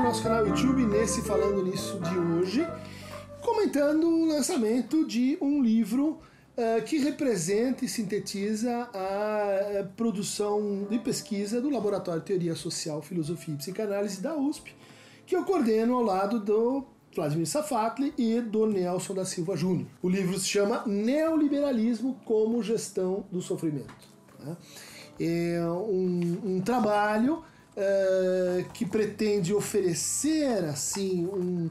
no nosso canal YouTube, nesse Falando Nisso de hoje, comentando o lançamento de um livro uh, que representa e sintetiza a produção de pesquisa do Laboratório de Teoria Social, Filosofia e Psicanálise da USP, que eu coordeno ao lado do Vladimir Safatli e do Nelson da Silva Júnior. O livro se chama Neoliberalismo como Gestão do Sofrimento. Né? É um, um trabalho uh, que pretende oferecer assim um,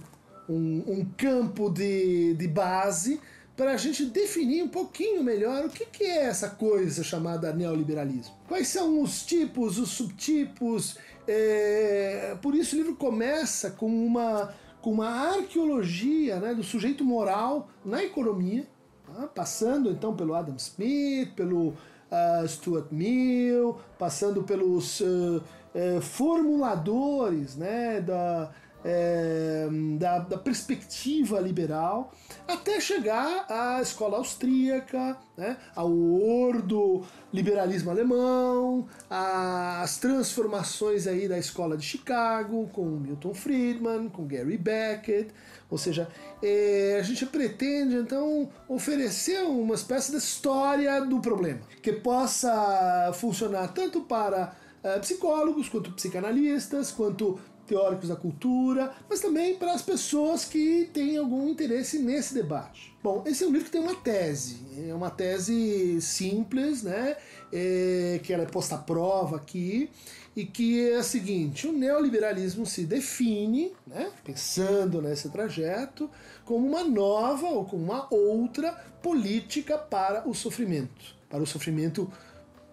um, um campo de, de base para a gente definir um pouquinho melhor o que, que, é essa coisa chamada neoliberalismo. Quais são os tipos, os subtipos. É... Por isso o livro começa com uma, com uma arqueologia né, do sujeito moral na economia, tá? passando então pelo Adam Smith, pelo uh, Stuart Mill, passando pelos uh, uh, formuladores né, da, é, da, da, perspectiva liberal, até chegar à escola austríaca, né, ao ordo liberalismo alemão, às transformações aí da escola de Chicago, com Milton Friedman, com Gary Beckett, ou seja, é, a gente pretende então oferecer uma espécie de história do problema, que possa funcionar tanto para é, psicólogos, quanto psicanalistas, quanto teóricos da cultura, mas também para as pessoas que têm algum interesse nesse debate. Bom, esse é um livro que tem uma tese, é uma tese simples, né, é, que ela é posta à prova aqui, e que é a seguinte: o neoliberalismo se define, né, pensando nesse trajeto, como uma nova ou como uma outra política para o sofrimento, para o sofrimento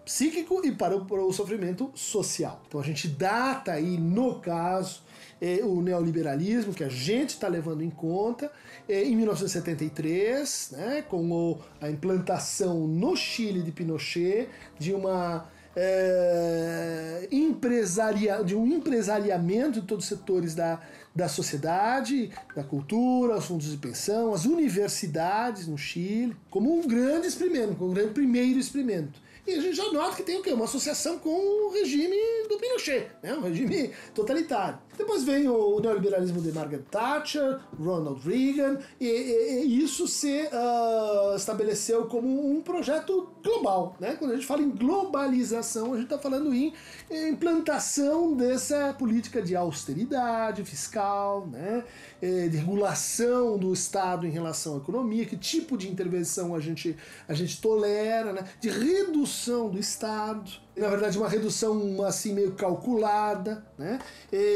psíquico e para o, sofrimento social. Então a gente data aí, no caso, é, o neoliberalismo que a gente está levando em conta é, em 1973, né, com o, a implantação no Chile de Pinochet de uma é, empresaria, de um empresariamento de todos os setores da, da sociedade, da cultura, os fundos de pensão, as universidades no Chile, como um grande experimento, como um grande primeiro experimento. E a gente já nota que tem o quê? Uma associação com o regime do Pinochet, né? um regime totalitário. Depois vem o neoliberalismo de Margaret Thatcher, Ronald Reagan, e, e, e isso se uh, estabeleceu como um projeto global. Né? Quando a gente fala em globalização, a gente está falando em implantação dessa política de austeridade fiscal, né? de regulação do Estado em relação à economia, que tipo de intervenção a gente, a gente tolera, né? de redução redução do Estado, na verdade uma redução assim meio calculada, né?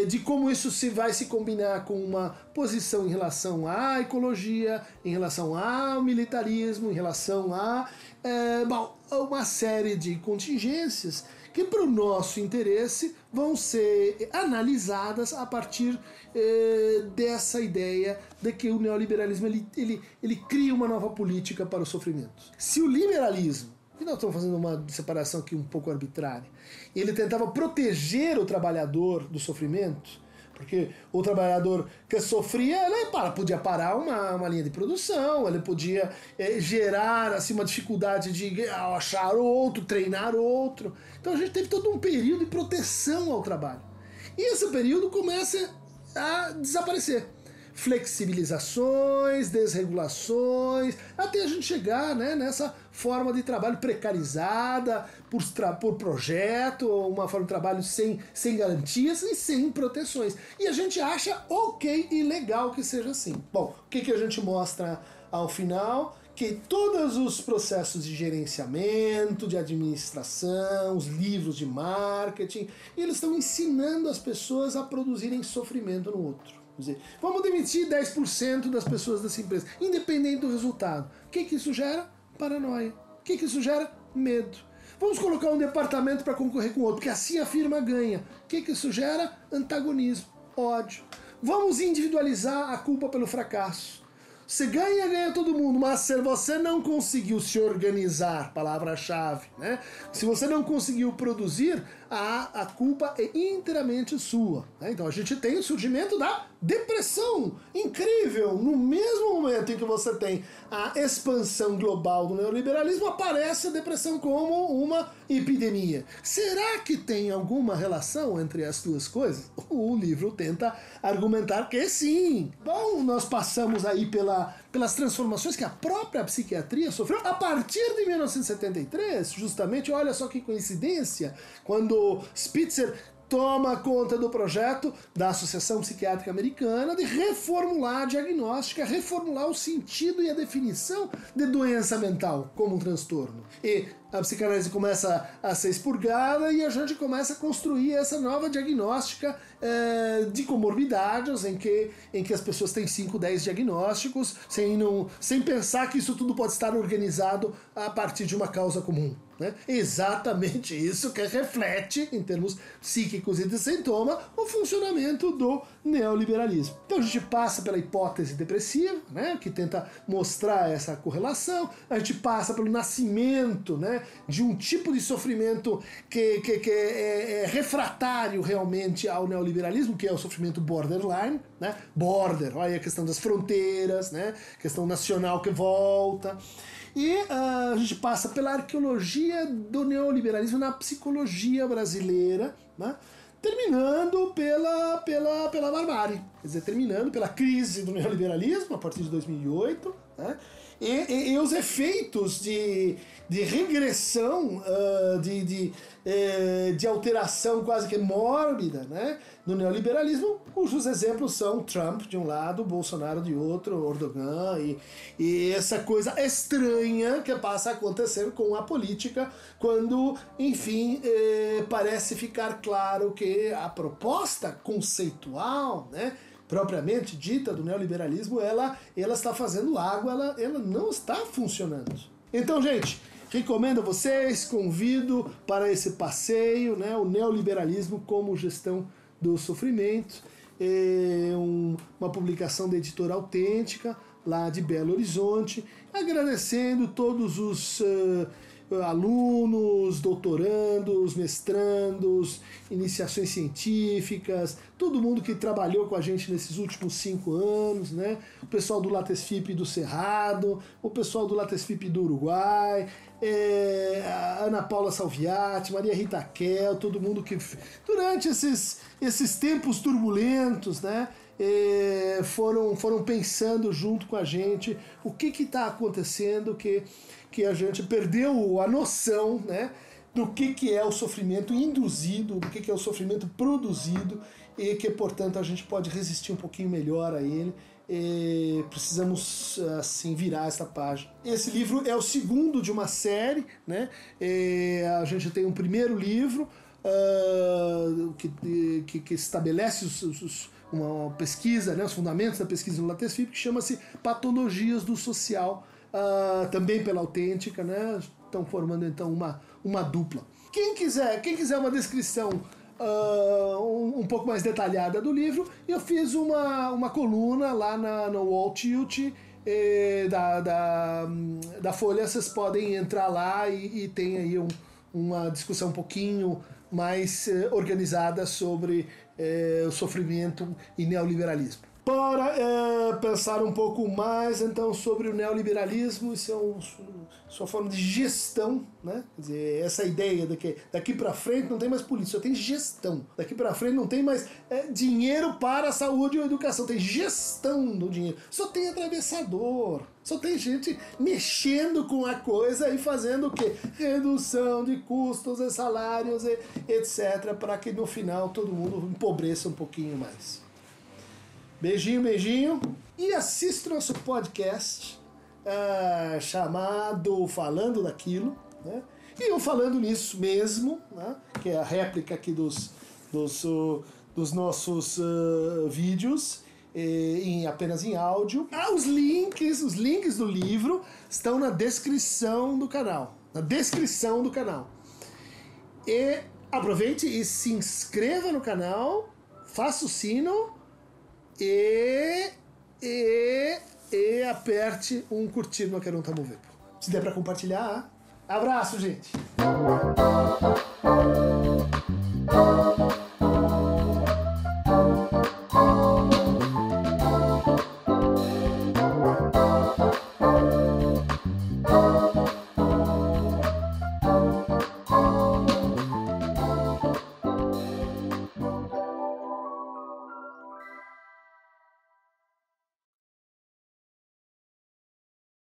de como isso se vai se combinar com uma posição em relação à ecologia, em relação ao militarismo, em relação a é, bom, uma série de contingências que para o nosso interesse vão ser analisadas a partir é, dessa ideia de que o neoliberalismo ele, ele, ele cria uma nova política para o sofrimento. Se o liberalismo e nós estamos fazendo uma separação aqui um pouco arbitrária. Ele tentava proteger o trabalhador do sofrimento, porque o trabalhador que sofria, ele podia parar uma, uma linha de produção, ele podia é, gerar assim, uma dificuldade de achar outro, treinar outro. Então a gente teve todo um período de proteção ao trabalho. E esse período começa a desaparecer flexibilizações, desregulações, até a gente chegar né, nessa forma de trabalho precarizada por, por projeto, uma forma de trabalho sem, sem garantias e sem proteções. E a gente acha ok e legal que seja assim. Bom, o que, que a gente mostra ao final? que todos os processos de gerenciamento, de administração, os livros de marketing, eles estão ensinando as pessoas a produzirem sofrimento no outro dizer, vamos demitir 10% das pessoas dessa empresa, independente do resultado. O que, que isso gera? Paranoia. O que, que isso gera? Medo. Vamos colocar um departamento para concorrer com outro, porque assim a firma ganha. O que, que isso gera? Antagonismo, ódio. Vamos individualizar a culpa pelo fracasso. Você ganha, ganha todo mundo, mas se você não conseguiu se organizar, palavra-chave, né? Se você não conseguiu produzir, a, a culpa é inteiramente sua. Né? Então a gente tem o surgimento da depressão incrível. No mesmo momento em que você tem a expansão global do neoliberalismo, aparece a depressão como uma epidemia. Será que tem alguma relação entre as duas coisas? O livro tenta argumentar que sim. Bom, nós passamos aí pela, pelas transformações que a própria psiquiatria sofreu a partir de 1973, justamente, olha só que coincidência, quando Spitzer toma conta do projeto da Associação Psiquiátrica Americana de reformular a diagnóstica, reformular o sentido e a definição de doença mental como um transtorno. E a psicanálise começa a ser expurgada e a gente começa a construir essa nova diagnóstica é, de comorbidades em que, em que as pessoas têm 5, 10 diagnósticos sem, não, sem pensar que isso tudo pode estar organizado a partir de uma causa comum. Né? Exatamente isso que reflete, em termos psíquicos e de sintoma, o funcionamento do neoliberalismo. Então a gente passa pela hipótese depressiva, né, que tenta mostrar essa correlação, a gente passa pelo nascimento né, de um tipo de sofrimento que, que, que é, é, refratário realmente ao neoliberalismo, que é o sofrimento borderline, né, border, olha a questão das fronteiras, né, questão nacional que volta. E uh, a gente passa pela arqueologia do neoliberalismo na psicologia brasileira, né? terminando pela, pela, pela barbárie, quer dizer, terminando pela crise do neoliberalismo a partir de 2008, né? e, e, e os efeitos de, de regressão, uh, de, de, uh, de alteração quase que mórbida né? no neoliberalismo, cujos exemplos são Trump de um lado, Bolsonaro de outro, Erdogan, e, e essa coisa estranha que passa a acontecer com a política quando, enfim, eh, parece ficar claro que a proposta conceitual, né? Propriamente dita do neoliberalismo, ela, ela está fazendo água, ela, ela não está funcionando. Então, gente, recomendo a vocês, convido para esse passeio, né, o neoliberalismo como gestão do sofrimento, é um, uma publicação da editora autêntica lá de Belo Horizonte, agradecendo todos os uh, alunos, doutorandos, mestrandos, iniciações científicas, todo mundo que trabalhou com a gente nesses últimos cinco anos, né? O pessoal do Latesfip do Cerrado, o pessoal do Latesfip do Uruguai, é, Ana Paula Salviati, Maria Rita Kel, todo mundo que durante esses, esses tempos turbulentos, né? É, foram, foram pensando junto com a gente o que está acontecendo, que que a gente perdeu a noção né, do que, que é o sofrimento induzido, do que, que é o sofrimento produzido e que, portanto, a gente pode resistir um pouquinho melhor a ele. E precisamos assim virar essa página. Esse livro é o segundo de uma série, né? E a gente tem um primeiro livro uh, que, que, que, estabelece os, os, uma pesquisa, né, os fundamentos da pesquisa no LatexFIP, que chama-se Patologias do Social uh, também pela autêntica, né? Estão formando então uma, uma dupla. Quem quiser, quem quiser uma descrição uh, um, um, pouco mais detalhada do livro, eu fiz uma, uma coluna lá na, no Wall Tilt eh, da, da, da Folha, vocês podem entrar lá e, e tem aí um, uma discussão um pouquinho mais eh, organizada sobre eh, o sofrimento e neoliberalismo para é, pensar um pouco mais então sobre o neoliberalismo e seu, sua forma de gestão, né? Quer dizer, essa ideia de que daqui para frente não tem mais política, só tem gestão. Daqui para frente não tem mais é, dinheiro para a saúde ou educação, tem gestão do dinheiro. Só tem atravessador. Só tem gente mexendo com a coisa e fazendo o quê? Redução de custos e salários e etc. para que no final todo mundo empobreça um pouquinho mais. Beijinho, beijinho. E assista nosso podcast uh, chamado Falando Daquilo. Né? E eu falando nisso mesmo, né? que é a réplica aqui dos, dos, uh, dos nossos uh, vídeos. Em, apenas em áudio. Ah, os links, os links do livro estão na descrição do canal. Na descrição do canal. E aproveite e se inscreva no canal, faça o sino e, e e aperte um curtir no Quero Tamo Vivo. Se der para compartilhar, abraço, gente!